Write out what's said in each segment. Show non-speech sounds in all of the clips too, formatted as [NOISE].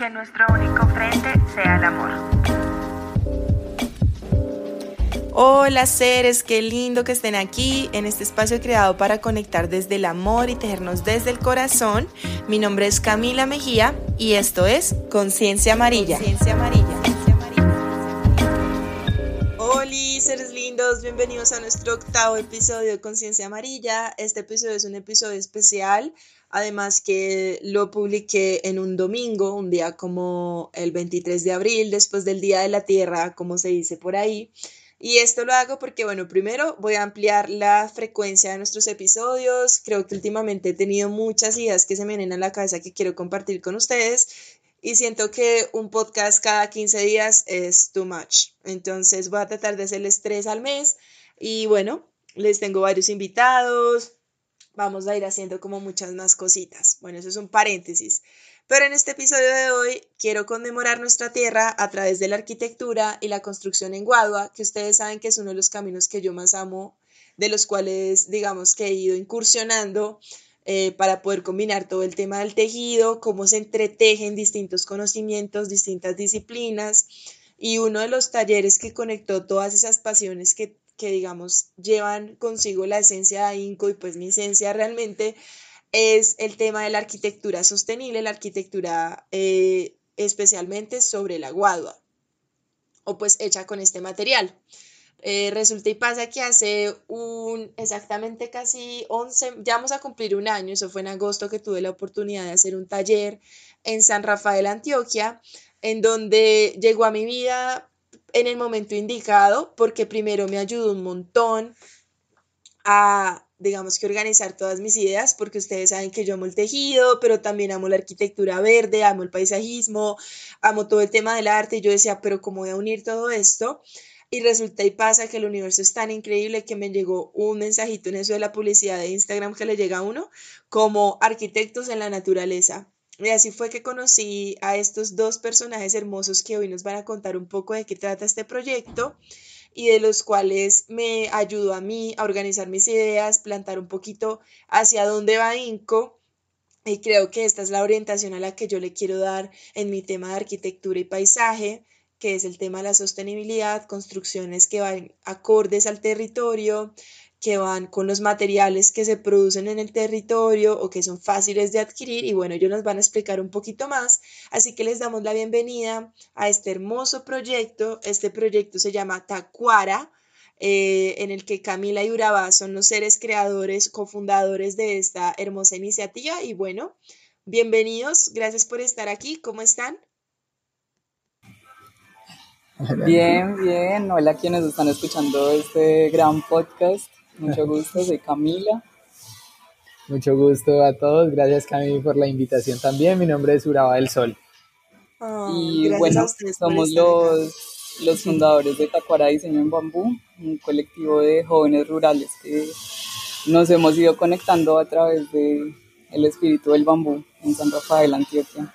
que nuestro único frente sea el amor. Hola seres, qué lindo que estén aquí en este espacio creado para conectar desde el amor y tejernos desde el corazón. Mi nombre es Camila Mejía y esto es Conciencia Amarilla. Conciencia Amarilla. Hola seres lindos, bienvenidos a nuestro octavo episodio de Conciencia Amarilla. Este episodio es un episodio especial, además que lo publiqué en un domingo, un día como el 23 de abril, después del Día de la Tierra, como se dice por ahí. Y esto lo hago porque, bueno, primero voy a ampliar la frecuencia de nuestros episodios. Creo que últimamente he tenido muchas ideas que se me vienen a la cabeza que quiero compartir con ustedes y siento que un podcast cada 15 días es too much. Entonces voy a tratar de hacerles tres al mes y bueno, les tengo varios invitados. Vamos a ir haciendo como muchas más cositas. Bueno, eso es un paréntesis. Pero en este episodio de hoy quiero conmemorar nuestra tierra a través de la arquitectura y la construcción en Guadua, que ustedes saben que es uno de los caminos que yo más amo, de los cuales digamos que he ido incursionando eh, para poder combinar todo el tema del tejido, cómo se entretejen distintos conocimientos, distintas disciplinas. Y uno de los talleres que conectó todas esas pasiones que, que digamos, llevan consigo la esencia de INCO y pues mi esencia realmente es el tema de la arquitectura sostenible, la arquitectura eh, especialmente sobre la guadua o pues hecha con este material. Eh, resulta y pasa que hace un exactamente casi 11, ya vamos a cumplir un año, eso fue en agosto que tuve la oportunidad de hacer un taller en San Rafael, Antioquia, en donde llegó a mi vida en el momento indicado, porque primero me ayudó un montón a digamos que organizar todas mis ideas, porque ustedes saben que yo amo el tejido, pero también amo la arquitectura verde, amo el paisajismo, amo todo el tema del arte, y yo decía, pero ¿cómo voy a unir todo esto? Y resulta y pasa que el universo es tan increíble que me llegó un mensajito en eso de la publicidad de Instagram que le llega a uno, como arquitectos en la naturaleza. Y así fue que conocí a estos dos personajes hermosos que hoy nos van a contar un poco de qué trata este proyecto y de los cuales me ayudó a mí a organizar mis ideas, plantar un poquito hacia dónde va INCO. Y creo que esta es la orientación a la que yo le quiero dar en mi tema de arquitectura y paisaje, que es el tema de la sostenibilidad, construcciones que van acordes al territorio, que van con los materiales que se producen en el territorio o que son fáciles de adquirir y bueno, ellos nos van a explicar un poquito más, así que les damos la bienvenida a este hermoso proyecto, este proyecto se llama Tacuara, eh, en el que Camila y Urabá son los seres creadores, cofundadores de esta hermosa iniciativa y bueno, bienvenidos, gracias por estar aquí, ¿cómo están? Bien, bien. Hola a quienes están escuchando este gran podcast. Mucho gusto, soy Camila. Mucho gusto a todos. Gracias, Camila, por la invitación también. Mi nombre es Uraba del Sol. Y bueno, somos los, los fundadores de Tacuara Diseño en Bambú, un colectivo de jóvenes rurales que nos hemos ido conectando a través de el espíritu del bambú en San Rafael, Antioquia.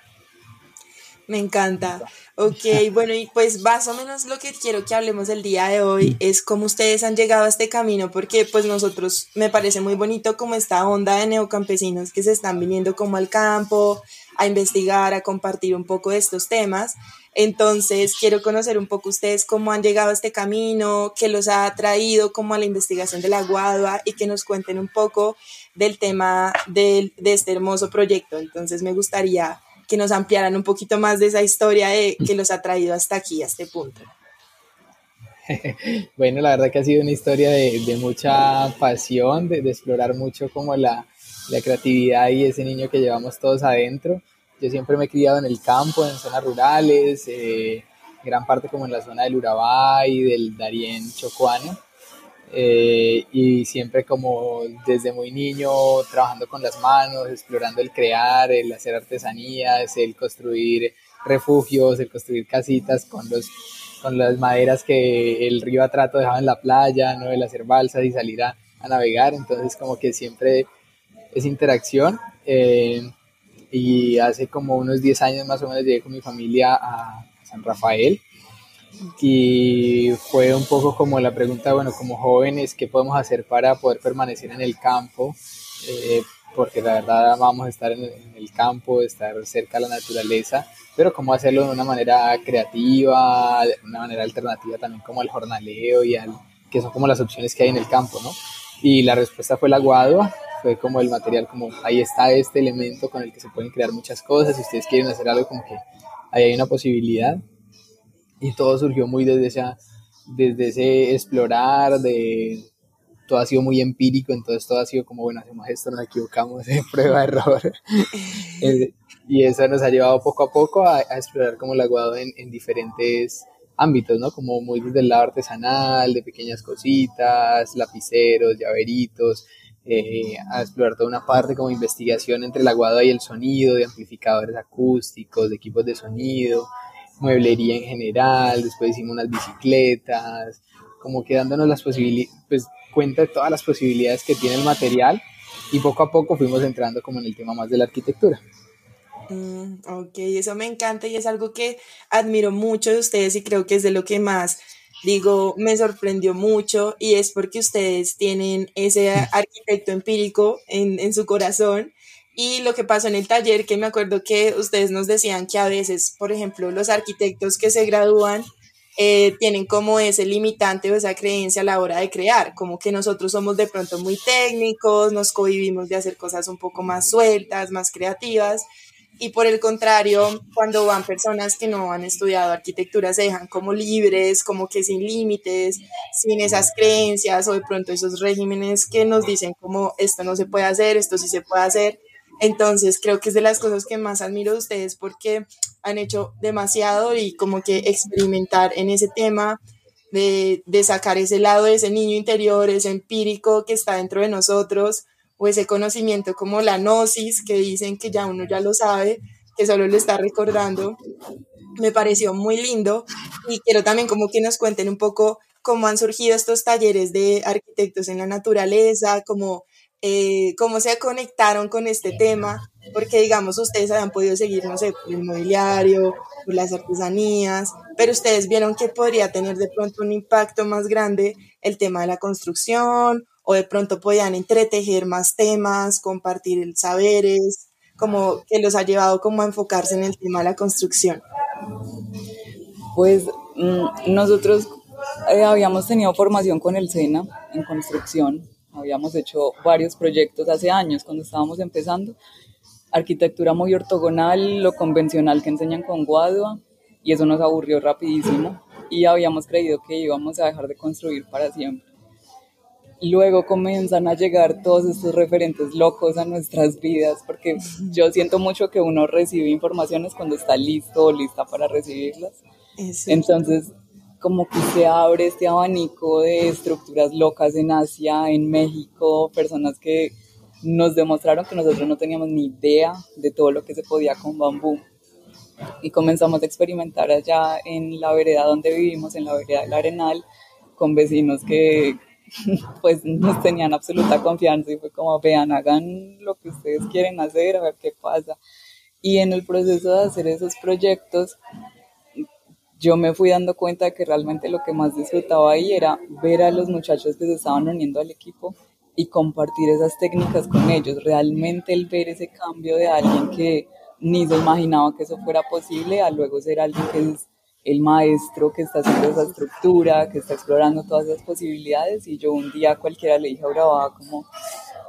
Me encanta. Ok, bueno, y pues más o menos lo que quiero que hablemos el día de hoy es cómo ustedes han llegado a este camino, porque pues nosotros me parece muy bonito como esta onda de neocampesinos que se están viniendo como al campo a investigar, a compartir un poco de estos temas. Entonces, quiero conocer un poco ustedes cómo han llegado a este camino, qué los ha traído como a la investigación de la Guadua y que nos cuenten un poco del tema de este hermoso proyecto. Entonces, me gustaría que nos ampliaran un poquito más de esa historia de, que los ha traído hasta aquí, a este punto. [LAUGHS] bueno, la verdad que ha sido una historia de, de mucha pasión, de, de, explorar mucho como la, la, creatividad y ese niño que llevamos todos adentro. Yo siempre me he criado en el campo, en zonas rurales, eh, gran parte como en la zona del Urabá y del Darién Chocuano. Eh, y siempre como desde muy niño trabajando con las manos, explorando el crear, el hacer artesanías, el construir refugios, el construir casitas con, los, con las maderas que el río Atrato dejaba en la playa, ¿no? el hacer balsas y salir a, navegar, entonces como que siempre es interacción. Eh, y hace como unos 10 años más o menos llegué con mi familia a San Rafael y fue un poco como la pregunta, bueno, como jóvenes, ¿qué podemos hacer para poder permanecer en el campo? Eh, porque la verdad amamos estar en el, campo, estar cerca de la naturaleza, pero cómo hacerlo de una manera creativa, de una manera alternativa también como al jornaleo y al que son como las opciones que hay en el campo, ¿no? Y la respuesta fue la guadua, fue como el material, como ahí está este elemento con el que se pueden crear muchas cosas, si ustedes quieren hacer algo como que ahí hay una posibilidad. Y todo surgió muy desde, esa, desde ese explorar, de todo ha sido muy empírico, entonces todo ha sido como, bueno, hacemos esto, nos equivocamos, de [LAUGHS] prueba, error. [LAUGHS] Eh, y eso nos ha llevado poco a poco a, explorar como el aguado en, en, diferentes ámbitos, ¿no? Como muy desde el lado artesanal, de pequeñas cositas, lapiceros, llaveritos, eh, a explorar toda una parte como investigación entre el aguado y el sonido, de amplificadores acústicos, de equipos de sonido, mueblería en general, después hicimos unas bicicletas, como que dándonos las posibilidades, pues cuenta de todas las posibilidades que tiene el material y poco a poco fuimos entrando como en el tema más de la arquitectura. Mm, ok, eso me encanta y es algo que admiro mucho de ustedes y creo que es de lo que más digo, me sorprendió mucho y es porque ustedes tienen ese [LAUGHS] arquitecto empírico en, en, su corazón. Y lo que pasó en el taller, que me acuerdo que ustedes nos decían que a veces, por ejemplo, los arquitectos que se gradúan eh, tienen como ese limitante o esa creencia a la hora de crear, como que nosotros somos de pronto muy técnicos, nos cohibimos de hacer cosas un poco más sueltas, más creativas, y por el contrario, cuando van personas que no han estudiado arquitectura, se dejan como libres, como que sin límites, sin esas creencias o de pronto esos regímenes que nos dicen como esto no se puede hacer, esto sí se puede hacer. Entonces creo que es de las cosas que más admiro de ustedes porque han hecho demasiado y como que experimentar en ese tema de, de sacar ese lado ese niño interior, ese empírico que está dentro de nosotros o ese conocimiento como la gnosis, que dicen que ya uno ya lo sabe, que solo lo está recordando, me pareció muy lindo. Y quiero también como que nos cuenten un poco cómo han surgido estos talleres de arquitectos en la naturaleza, cómo, eh, cómo se conectaron con este tema, porque digamos ustedes habían podido seguir, no sé, por el mobiliario, por las artesanías, pero ustedes vieron que podría tener de pronto un impacto más grande el tema de la construcción o de pronto podían entretejer más temas, compartir saberes, como que los ha llevado como a enfocarse en el tema de la construcción? Pues mm, nosotros eh, habíamos tenido formación con el SENA en construcción, habíamos hecho varios proyectos hace años cuando estábamos empezando, arquitectura muy ortogonal, lo convencional que enseñan con Guadua, y eso nos aburrió rapidísimo y habíamos creído que íbamos a dejar de construir para siempre. Luego comienzan a llegar todos estos referentes locos a nuestras vidas, porque yo siento mucho que uno recibe informaciones cuando está listo o lista para recibirlas. Entonces, como que se abre este abanico de estructuras locas en Asia, en México, personas que nos demostraron que nosotros no teníamos ni idea de todo lo que se podía con bambú. Y comenzamos a experimentar allá en la vereda donde vivimos, en la vereda del Arenal, con vecinos que, [LAUGHS] pues nos tenían absoluta confianza y fue como, vean, hagan lo que ustedes quieren hacer, a ver qué pasa. Y en el proceso de hacer esos proyectos, yo me fui dando cuenta de que realmente lo que más disfrutaba ahí era ver a los muchachos que se estaban uniendo al equipo y compartir esas técnicas con ellos. Realmente el ver ese cambio de alguien que ni se imaginaba que eso fuera posible a luego ser alguien que es el maestro que está haciendo esa estructura, que está explorando todas esas posibilidades y yo un día cualquiera le dije a Urabá como,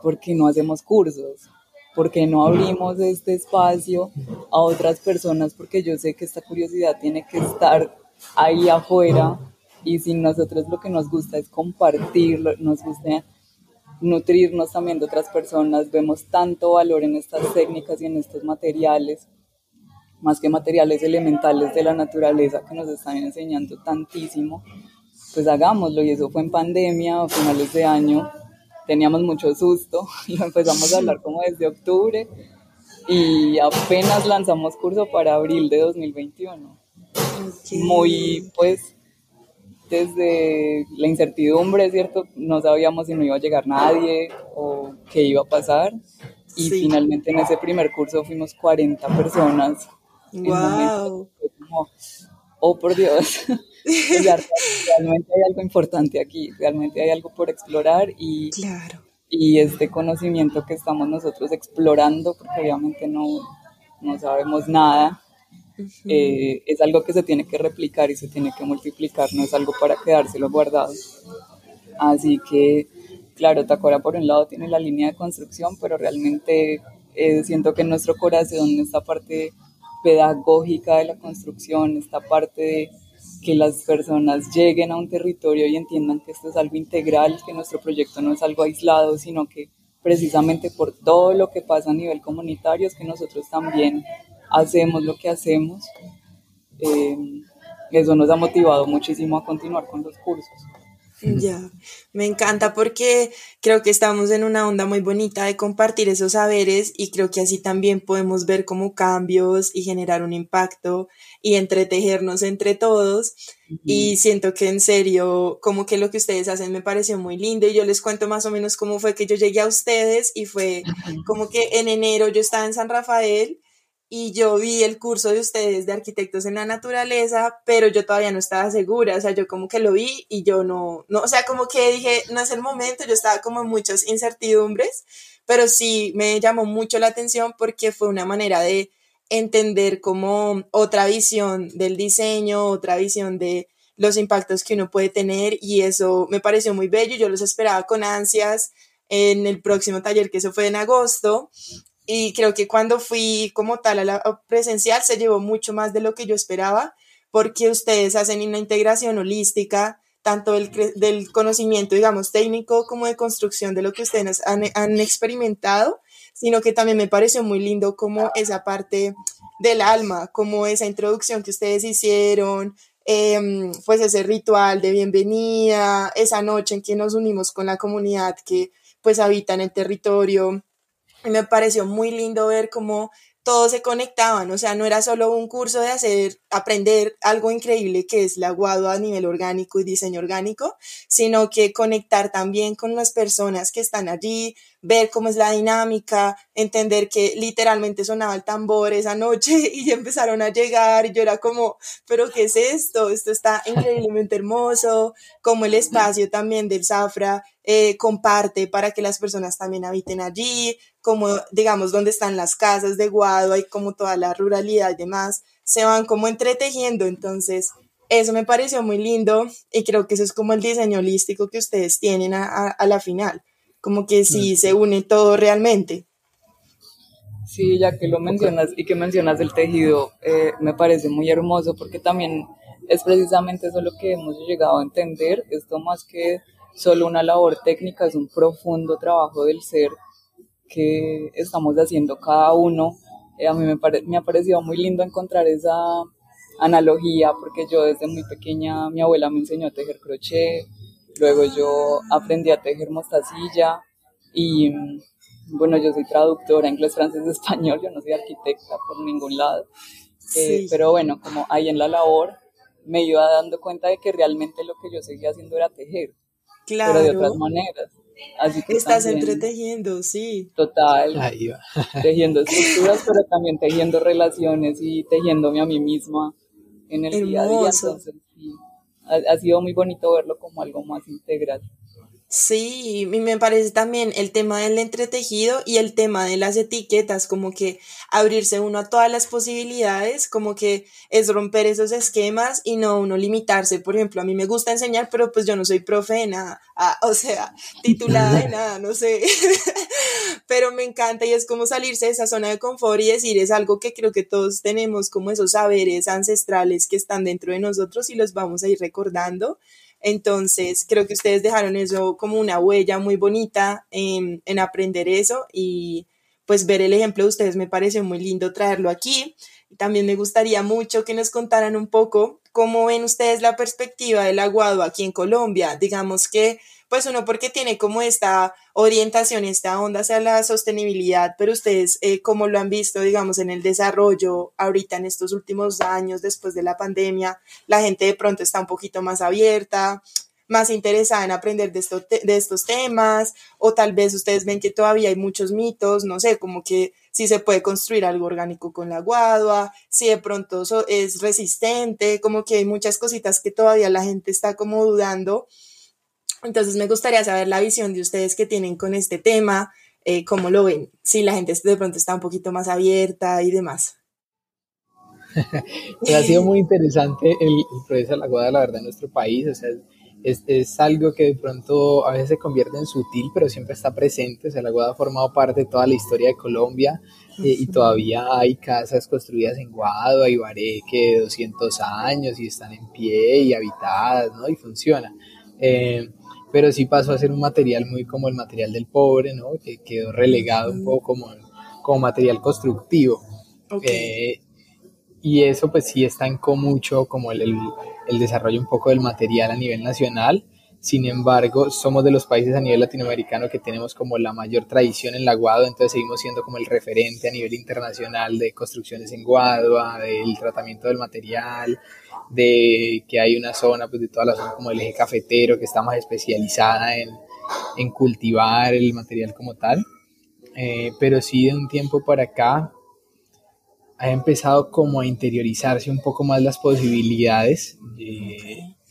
¿por qué no hacemos cursos? ¿Por qué no abrimos este espacio a otras personas? Porque yo sé que esta curiosidad tiene que estar ahí afuera y si nosotros lo que nos gusta es compartirlo, nos gusta nutrirnos también de otras personas, vemos tanto valor en estas técnicas y en estos materiales más que materiales elementales de la naturaleza que nos están enseñando tantísimo, pues hagámoslo. Y eso fue en pandemia, a finales de año, teníamos mucho susto [LAUGHS] y empezamos a hablar como desde octubre y apenas lanzamos curso para abril de 2021. Muy, pues, desde la incertidumbre, ¿cierto? No sabíamos si no iba a llegar nadie o qué iba a pasar. Y finalmente en ese primer curso fuimos 40 personas Wow. Oh por Dios, [LAUGHS] realmente hay algo importante aquí, realmente hay algo por explorar y, claro. y este conocimiento que estamos nosotros explorando, porque obviamente no, no sabemos nada, eh, es algo que se tiene que replicar y se tiene que multiplicar, no es algo para quedárselo guardado. Así que, claro, Tacora por un lado tiene la línea de construcción, pero realmente eh, siento que en nuestro corazón esta parte pedagógica de la construcción, esta parte de que las personas lleguen a un territorio y entiendan que esto es algo integral, que nuestro proyecto no es algo aislado, sino que precisamente por todo lo que pasa a nivel comunitario es que nosotros también hacemos lo que hacemos. Eh, eso nos ha motivado muchísimo a continuar con los cursos. [LAUGHS] Ya, me encanta porque creo que estamos en una onda muy bonita de compartir esos saberes y creo que así también podemos ver como cambios y generar un impacto y entretejernos entre todos. Y siento que en serio, como que lo que ustedes hacen me pareció muy lindo y yo les cuento más o menos cómo fue que yo llegué a ustedes y fue como que en enero yo estaba en San Rafael y yo vi el curso de ustedes de arquitectos en la naturaleza, pero yo todavía no estaba segura, o sea, yo como que lo vi y yo no, no, o sea, como que dije, no es el momento, yo estaba como en muchas incertidumbres, pero sí me llamó mucho la atención porque fue una manera de entender como otra visión del diseño, otra visión de los impactos que uno puede tener y eso me pareció muy bello, yo los esperaba con ansias en el próximo taller que eso fue en agosto y creo que cuando fui como tal a la presencial se llevó mucho más de lo que yo esperaba, porque ustedes hacen una integración holística, tanto del, del conocimiento, digamos, técnico como de construcción de lo que ustedes han, han experimentado, sino que también me pareció muy lindo como esa parte del alma, como esa introducción que ustedes hicieron, eh, pues ese ritual de bienvenida, esa noche en que nos unimos con la comunidad que pues habita en el territorio, y me pareció muy lindo ver cómo todos se conectaban, o sea, no era solo un curso de hacer, aprender algo increíble que es la guado a nivel orgánico y diseño orgánico, sino que conectar también con las personas que están allí, ver cómo es la dinámica, entender que literalmente sonaba el tambor esa noche [LAUGHS] y ya empezaron a llegar y yo era como, pero ¿qué es esto? Esto está increíblemente hermoso, como el espacio también del Zafra eh, comparte para que las personas también habiten allí, como digamos donde están las casas de Guado, hay como toda la ruralidad y demás, se van como entretejiendo, entonces eso me pareció muy lindo y creo que eso es como el diseño holístico que ustedes tienen a, la final, como que sí se une todo realmente. Sí, ya que lo mencionas y que mencionas el tejido, eh, me parece muy hermoso porque también es precisamente eso lo que hemos llegado a entender, esto más que solo una labor técnica, es un profundo trabajo del ser que estamos haciendo cada uno. Eh, a mí me, me ha parecido muy lindo encontrar esa analogía porque yo desde muy pequeña mi abuela me enseñó a tejer crochet, luego yo aprendí a tejer mostacilla y bueno, yo soy traductora inglés, francés, [LAUGHS] español, yo no soy arquitecta por ningún lado, eh, pero bueno, como ahí en la labor me iba dando cuenta de que realmente lo que yo seguía haciendo era tejer, claro. pero de otras maneras. Así que Estás entretejiendo, sí. Total. tejiendo estructuras, pero también tejiendo relaciones y tejiéndome a mí misma en el día a día. Entonces, sí, ha sido muy bonito verlo como algo más integral. Sí, me parece también el tema del entretejido y el tema de las etiquetas, como que abrirse uno a todas las posibilidades, como que es romper esos esquemas y no uno limitarse. Por ejemplo, a mí me gusta enseñar, pero pues yo no soy profe de nada, ah, [LAUGHS] o sea, titulada de nada, no sé, [LAUGHS] pero me encanta y es como salirse de esa zona de confort y decir, es algo que creo que todos tenemos, como esos saberes ancestrales que están dentro de nosotros y los vamos a ir recordando entonces, creo que ustedes dejaron eso como una huella muy bonita en, en aprender eso y pues ver el ejemplo de ustedes me pareció muy lindo traerlo aquí. Y también me gustaría mucho que nos contaran un poco cómo ven ustedes la perspectiva del aguado aquí en Colombia. Digamos que pues uno porque tiene como esta orientación, esta onda hacia la sostenibilidad, pero ustedes eh, como lo han visto, digamos, en el desarrollo ahorita en estos últimos años después de la pandemia, la gente de pronto está un poquito más abierta, más interesada en aprender de, de estos temas, o tal vez ustedes ven que todavía hay muchos mitos, no sé, como que si se puede construir algo orgánico con la guadua, si de pronto es resistente, como que hay muchas cositas que todavía la gente está como dudando Entonces me gustaría saber la visión de ustedes que tienen con este tema, eh, cómo lo ven, si la gente de pronto está un poquito más abierta y demás. [LAUGHS] ha sido muy interesante el, proceso de la guada, la verdad, en nuestro país. O sea, es, es, algo que de pronto a veces se convierte en sutil, pero siempre está presente. O sea, la guada ha formado parte de toda la historia de Colombia eh, y todavía hay casas construidas en Guado, y Bareque de 200 años y están en pie y habitadas, ¿no? Y funciona. Eh, pero sí pasó a ser un material muy como el material del pobre, ¿no? Que quedó relegado un poco como, como material constructivo. Eh, y eso pues sí estancó mucho como el, el, desarrollo un poco del material a nivel nacional. Sin embargo, somos de los países a nivel latinoamericano que tenemos como la mayor tradición en la Guadua, entonces seguimos siendo como el referente a nivel internacional de construcciones en Guadua, del tratamiento del material, de que hay una zona, pues de toda la zona como el eje cafetero, que está más especializada en, en cultivar el material como tal. Eh, pero sí de un tiempo para acá ha empezado como a interiorizarse un poco más las posibilidades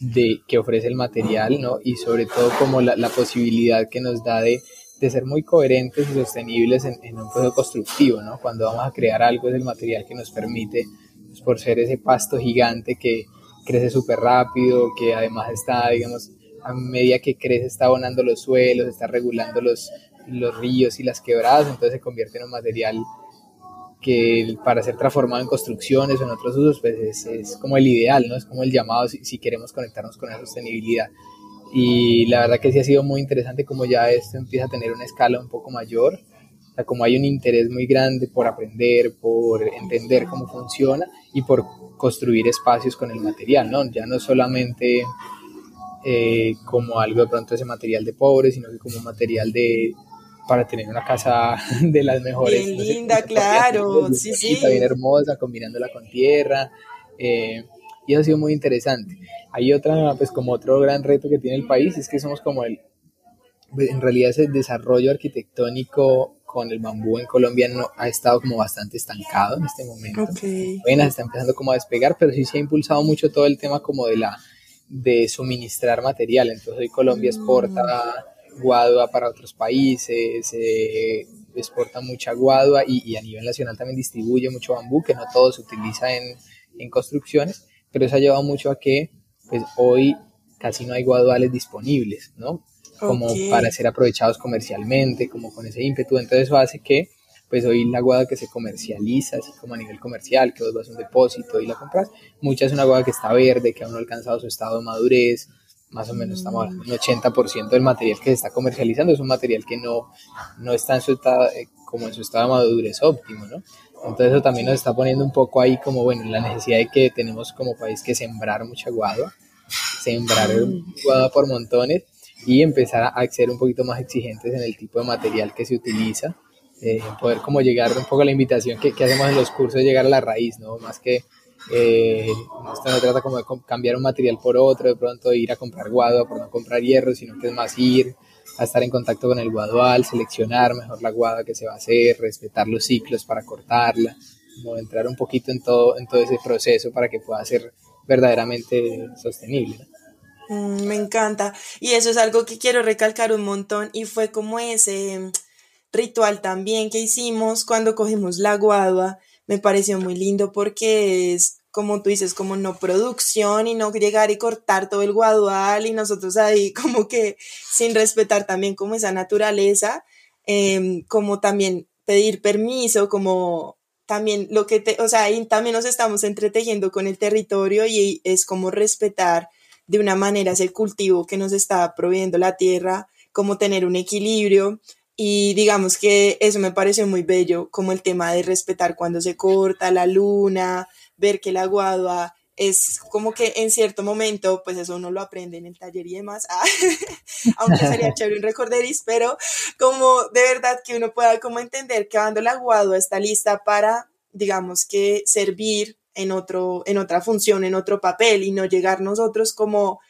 de, que ofrece el material, ¿no? Y sobre todo como la, la posibilidad que nos da de, de, ser muy coherentes y sostenibles en, en, un proceso constructivo, ¿no? Cuando vamos a crear algo es el material que nos permite, pues, por ser ese pasto gigante que crece súper rápido, que además está, digamos, a medida que crece está abonando los suelos, está regulando los, los ríos y las quebradas, entonces se convierte en un material que para ser transformado en construcciones o en otros usos, pues es, es como el ideal, ¿no? Es como el llamado si, si, queremos conectarnos con la sostenibilidad. Y la verdad que sí ha sido muy interesante como ya esto empieza a tener una escala un poco mayor, o sea, como hay un interés muy grande por aprender, por entender cómo funciona y por construir espacios con el material, ¿no? Ya no solamente eh, como algo de pronto ese material de pobre, sino que como material de, para tener una casa [LAUGHS] de las mejores. Bien linda, claro, sí, sí. Bien hermosa, combinándola con tierra. Eh, y eso ha sido muy interesante. Hay otra, pues como otro gran reto que tiene el país, es que somos como el, pues, en realidad ese desarrollo arquitectónico con el bambú en Colombia no, ha estado como bastante estancado en este momento. Okay. Apenas está empezando como a despegar, pero sí se ha impulsado mucho todo el tema como de la de suministrar material. Entonces hoy Colombia exporta mm guadua para otros países, eh, exporta mucha guadua y, a nivel nacional también distribuye mucho bambú, que no todo se utiliza en, en construcciones, pero eso ha llevado mucho a que pues hoy casi no hay guaduales disponibles, ¿no? Como para ser aprovechados comercialmente, como con ese ímpetu. Entonces eso hace que pues hoy la guada que se comercializa, así como a nivel comercial, que vos vas a un depósito y la compras, mucha es una guada que está verde, que aún no ha alcanzado su estado de madurez, más o menos estamos hablando un 80% del material que se está comercializando es un material que no, no está en su estado, eh, como en su estado de madurez óptimo, ¿no? Entonces eso también nos está poniendo un poco ahí como, bueno, la necesidad de que tenemos como país que sembrar mucha guadua, sembrar guadua por montones y empezar a ser un poquito más exigentes en el tipo de material que se utiliza, eh, poder como llegar un poco a la invitación que, que hacemos en los cursos, llegar a la raíz, ¿no? Más que eh, esto no trata como de cambiar un material por otro, de pronto ir a comprar guadua por no comprar hierro, sino que es más ir a estar en contacto con el guadual, seleccionar mejor la guada que se va a hacer, respetar los ciclos para cortarla, como entrar un poquito en todo, en todo ese proceso para que pueda ser verdaderamente sostenible. Mm, me encanta. Y eso es algo que quiero recalcar un montón y fue como ese ritual también que hicimos cuando cogimos la guadua me pareció muy lindo porque es, como tú dices, como no producción y no llegar y cortar todo el guadual y nosotros ahí [LAUGHS] como que sin respetar también como esa naturaleza, em, como también pedir permiso, como también lo que te, o sea, ahí también nos estamos entretejiendo con el territorio y es como respetar de una manera ese cultivo que nos está proveyendo la tierra, como tener un equilibrio y digamos que eso me pareció muy bello, como el tema de respetar cuando se corta la luna, ver que la guadua es como que en cierto momento, pues eso uno lo aprende en el taller y demás, [LAUGHS] ah, aunque sería chévere un recorderis, pero como de verdad que uno pueda como entender que cuando la guadua está lista para, digamos que servir en, otro, en otra función, en otro papel y no llegar nosotros como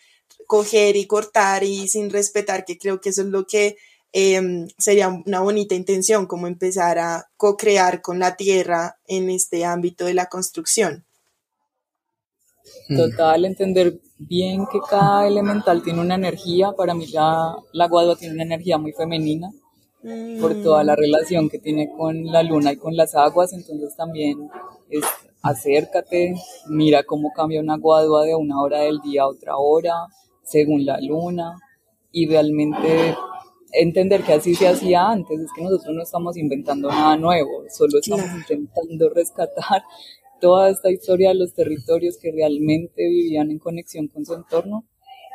coger y cortar y sin respetar, que creo que eso es lo que Em, sería una bonita intención como empezar a co-crear con la tierra en este ámbito de la construcción. Mm. Total, entender bien que cada elemental tiene una energía. Para mí la, la guadua tiene una energía muy femenina por toda la mm. relación que tiene con la luna y con las aguas. Entonces también es acércate, mira cómo cambia una guadua de una hora del día a otra hora, según la luna. Y realmente entender que así se hacía antes, es que nosotros no estamos inventando nada nuevo, solo estamos intentando rescatar toda esta historia de los territorios que realmente vivían en conexión con su entorno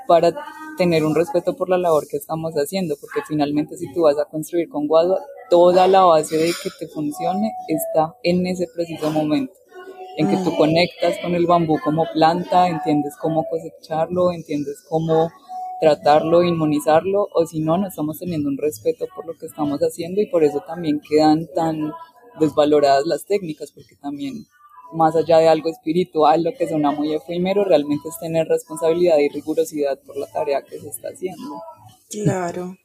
para tener un respeto por la labor que estamos haciendo, porque finalmente si tú vas a construir con Guadua, toda la base de que te funcione está en ese preciso momento, en que tú conectas con el bambú como planta, entiendes cómo cosecharlo, entiendes cómo tratarlo, inmunizarlo, o si no, no estamos teniendo un respeto por lo que estamos haciendo y por eso también quedan tan desvaloradas las técnicas, porque también más allá de algo espiritual, lo que suena muy efímero, realmente es tener responsabilidad y rigurosidad por la tarea que se está haciendo. Claro.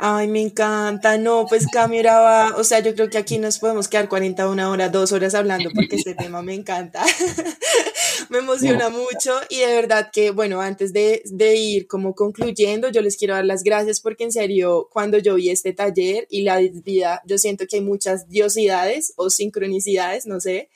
Ay, me encanta. No, pues Cami va, o sea, yo creo que aquí nos podemos quedar 41 horas, dos horas hablando porque este [LAUGHS] tema me encanta. [LAUGHS] [LAUGHS] me emociona mucho y de verdad que, bueno, antes de, de, ir como concluyendo, yo les quiero dar las gracias porque en serio, cuando yo vi este taller y la vida, yo siento que hay muchas diosidades o sincronicidades, no sé,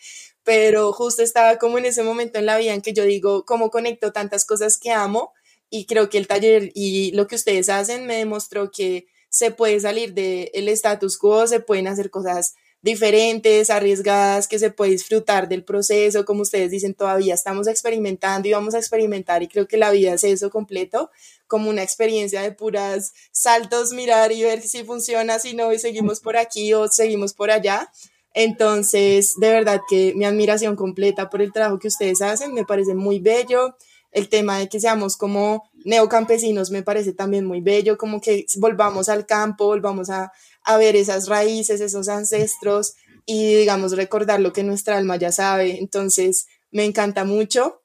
pero justo estaba como en ese momento en la vida en que yo digo, ¿cómo conecto tantas cosas que amo? Y creo que el taller y lo que ustedes hacen me demostró que se puede salir del el status quo, se pueden hacer cosas diferentes, arriesgadas, que se puede disfrutar del proceso, como ustedes dicen, todavía estamos experimentando y vamos a experimentar y creo que la vida es eso completo, como una experiencia de puras saltos, mirar y ver si funciona, si no, y seguimos por aquí o seguimos por allá. Entonces, de verdad que mi admiración completa por el trabajo que ustedes hacen, me parece muy bello. El tema de que seamos como neocampesinos me parece también muy bello, como que volvamos al campo, volvamos a, a ver esas raíces, esos ancestros y digamos recordar lo que nuestra alma ya sabe. Entonces, me encanta mucho.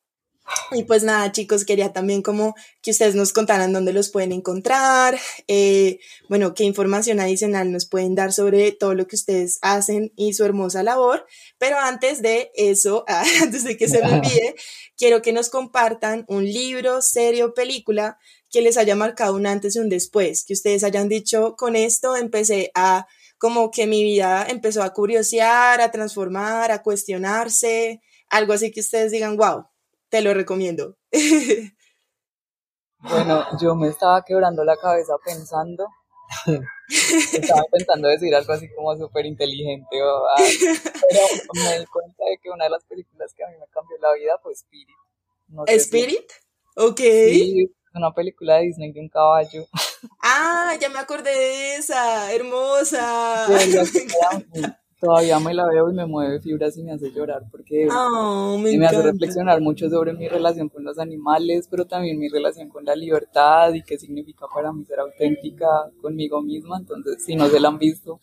Y pues nada, chicos, quería también como que ustedes nos contaran dónde los pueden encontrar, eh, bueno, qué información adicional nos pueden dar sobre todo lo que ustedes hacen y su hermosa labor. Pero antes de eso, [LAUGHS] antes de que se me [LAUGHS] olvide, quiero que nos compartan un libro, serie o película que les haya marcado un antes y un después, que ustedes hayan dicho, con esto empecé a, como que mi vida empezó a curiosear, a transformar, a cuestionarse, algo así que ustedes digan, wow, te lo recomiendo. [LAUGHS] Bueno, yo me estaba quebrando la cabeza pensando. [LAUGHS] estaba intentando decir algo así como súper inteligente, pero me di cuenta de que una de las películas que a mí me cambió la vida fue Spirit. ¿Spirit? Ok. Sí, es una película de Disney de un caballo. Ah, ya me acordé de esa, hermosa. todavía me la veo y me mueve fibras y me hace llorar porque oh, me, hace reflexionar mucho sobre mi relación con los animales, pero también mi relación con la libertad y qué significa para mí ser auténtica conmigo misma. Entonces, si no se la han visto,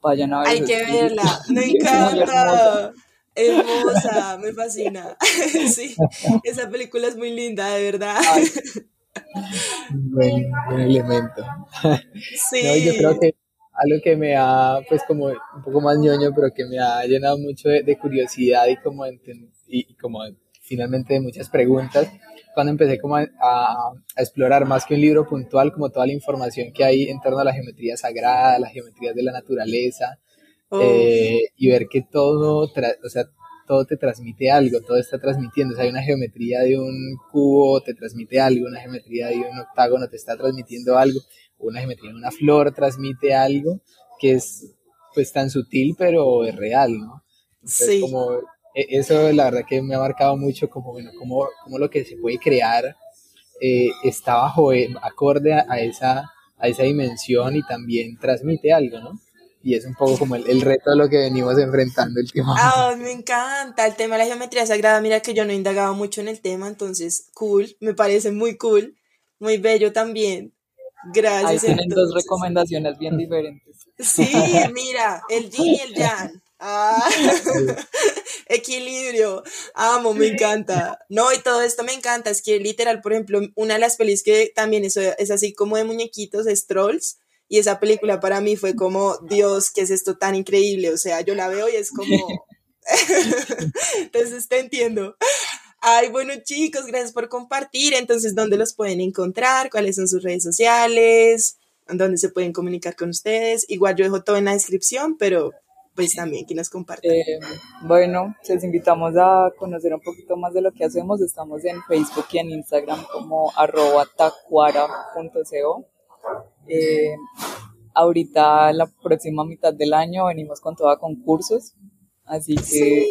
vayan a verla. Hay que verla, me encanta. Hermosa, me fascina. [LAUGHS] sí, esa película es muy linda, de verdad. Buen, buen elemento. Sí. yo creo que algo que me ha, pues como un poco más ñoño, pero que me ha llenado mucho de, curiosidad y como, y, como finalmente de muchas preguntas, cuando empecé como a, a, explorar más que un libro puntual, como toda la información que hay en torno a la geometría sagrada, las geometrías de la naturaleza, oh. eh, y ver que todo, o sea, todo te transmite algo, todo está transmitiendo. O sea, hay una geometría de un cubo te transmite algo, una geometría de un octágono te está transmitiendo algo una geometría una flor transmite algo que es pues tan sutil pero es real, ¿no? sí. como e, eso la verdad que me ha marcado mucho como bueno, como, como lo que se puede crear eh, está bajo eh, acorde a, esa a esa dimensión y también transmite algo, ¿no? Y es un poco como el, reto de lo que venimos enfrentando el tema. Ah, me encanta el tema de la geometría sagrada. Mira que yo no he indagado mucho en el tema, entonces cool, me parece muy cool, muy bello también. Gracias. Ahí tienen dos recomendaciones bien diferentes. Sí, mira, el yin y el yang. Ah, [LAUGHS] equilibrio. Amo, me encanta. No, y todo esto me encanta. Es que literal, por ejemplo, una de las pelis que también es, es así como de muñequitos, es Trolls. Y esa película para mí fue como, Dios, ¿qué es esto tan increíble? O sea, yo la veo y es como... [LAUGHS] Entonces te entiendo. Ay, bueno chicos, gracias por compartir. Entonces, ¿dónde los pueden encontrar? ¿Cuáles son sus redes sociales? ¿Dónde se pueden comunicar con ustedes? Igual yo dejo todo en la descripción, pero pues también que nos compartan. Eh, bueno, les invitamos a conocer un poquito más de lo que hacemos. Estamos en Facebook y en Instagram como arroba tacuara.co. Eh, ahorita, la próxima mitad del año, venimos con toda concursos. Así que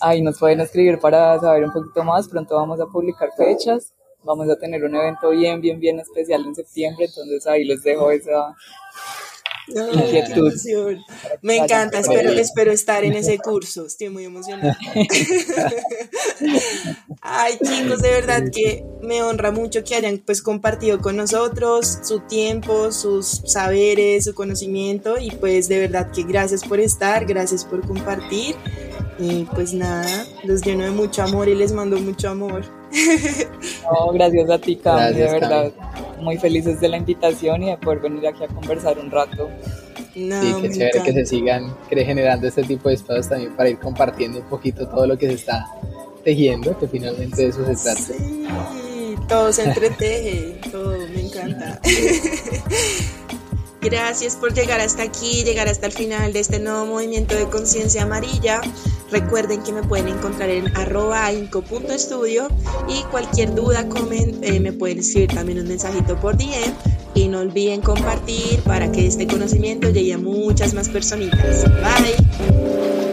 ahí nos pueden escribir para saber un poquito más. Pronto vamos a publicar fechas. Vamos a tener un evento bien, bien, bien especial en septiembre. Entonces ahí les dejo esa, me encanta, espero, espero estar en ese curso, estoy muy emocionada. [LAUGHS] Ay chicos, de verdad que me honra mucho que hayan pues compartido con nosotros su tiempo, sus saberes, su conocimiento. Y pues de verdad que gracias por estar, gracias por compartir. Y pues nada, los lleno de mucho amor y les mando mucho amor. [LAUGHS] No, gracias a ti, Cam, de verdad. Muy felices de la invitación y de poder venir aquí a conversar un rato. No, sí, qué chévere que se sigan generando este tipo de espacios también para ir compartiendo un poquito todo lo que se está tejiendo, que finalmente de eso se trata. Sí, todo se entreteje, todo, me encanta. [LAUGHS] Gracias por llegar hasta aquí, llegar hasta el final de este nuevo movimiento de conciencia amarilla. Recuerden que me pueden encontrar en arroba inco.estudio y cualquier duda, comen, eh, me pueden escribir también un mensajito por DM y no olviden compartir para que este conocimiento llegue a muchas más personitas. Bye.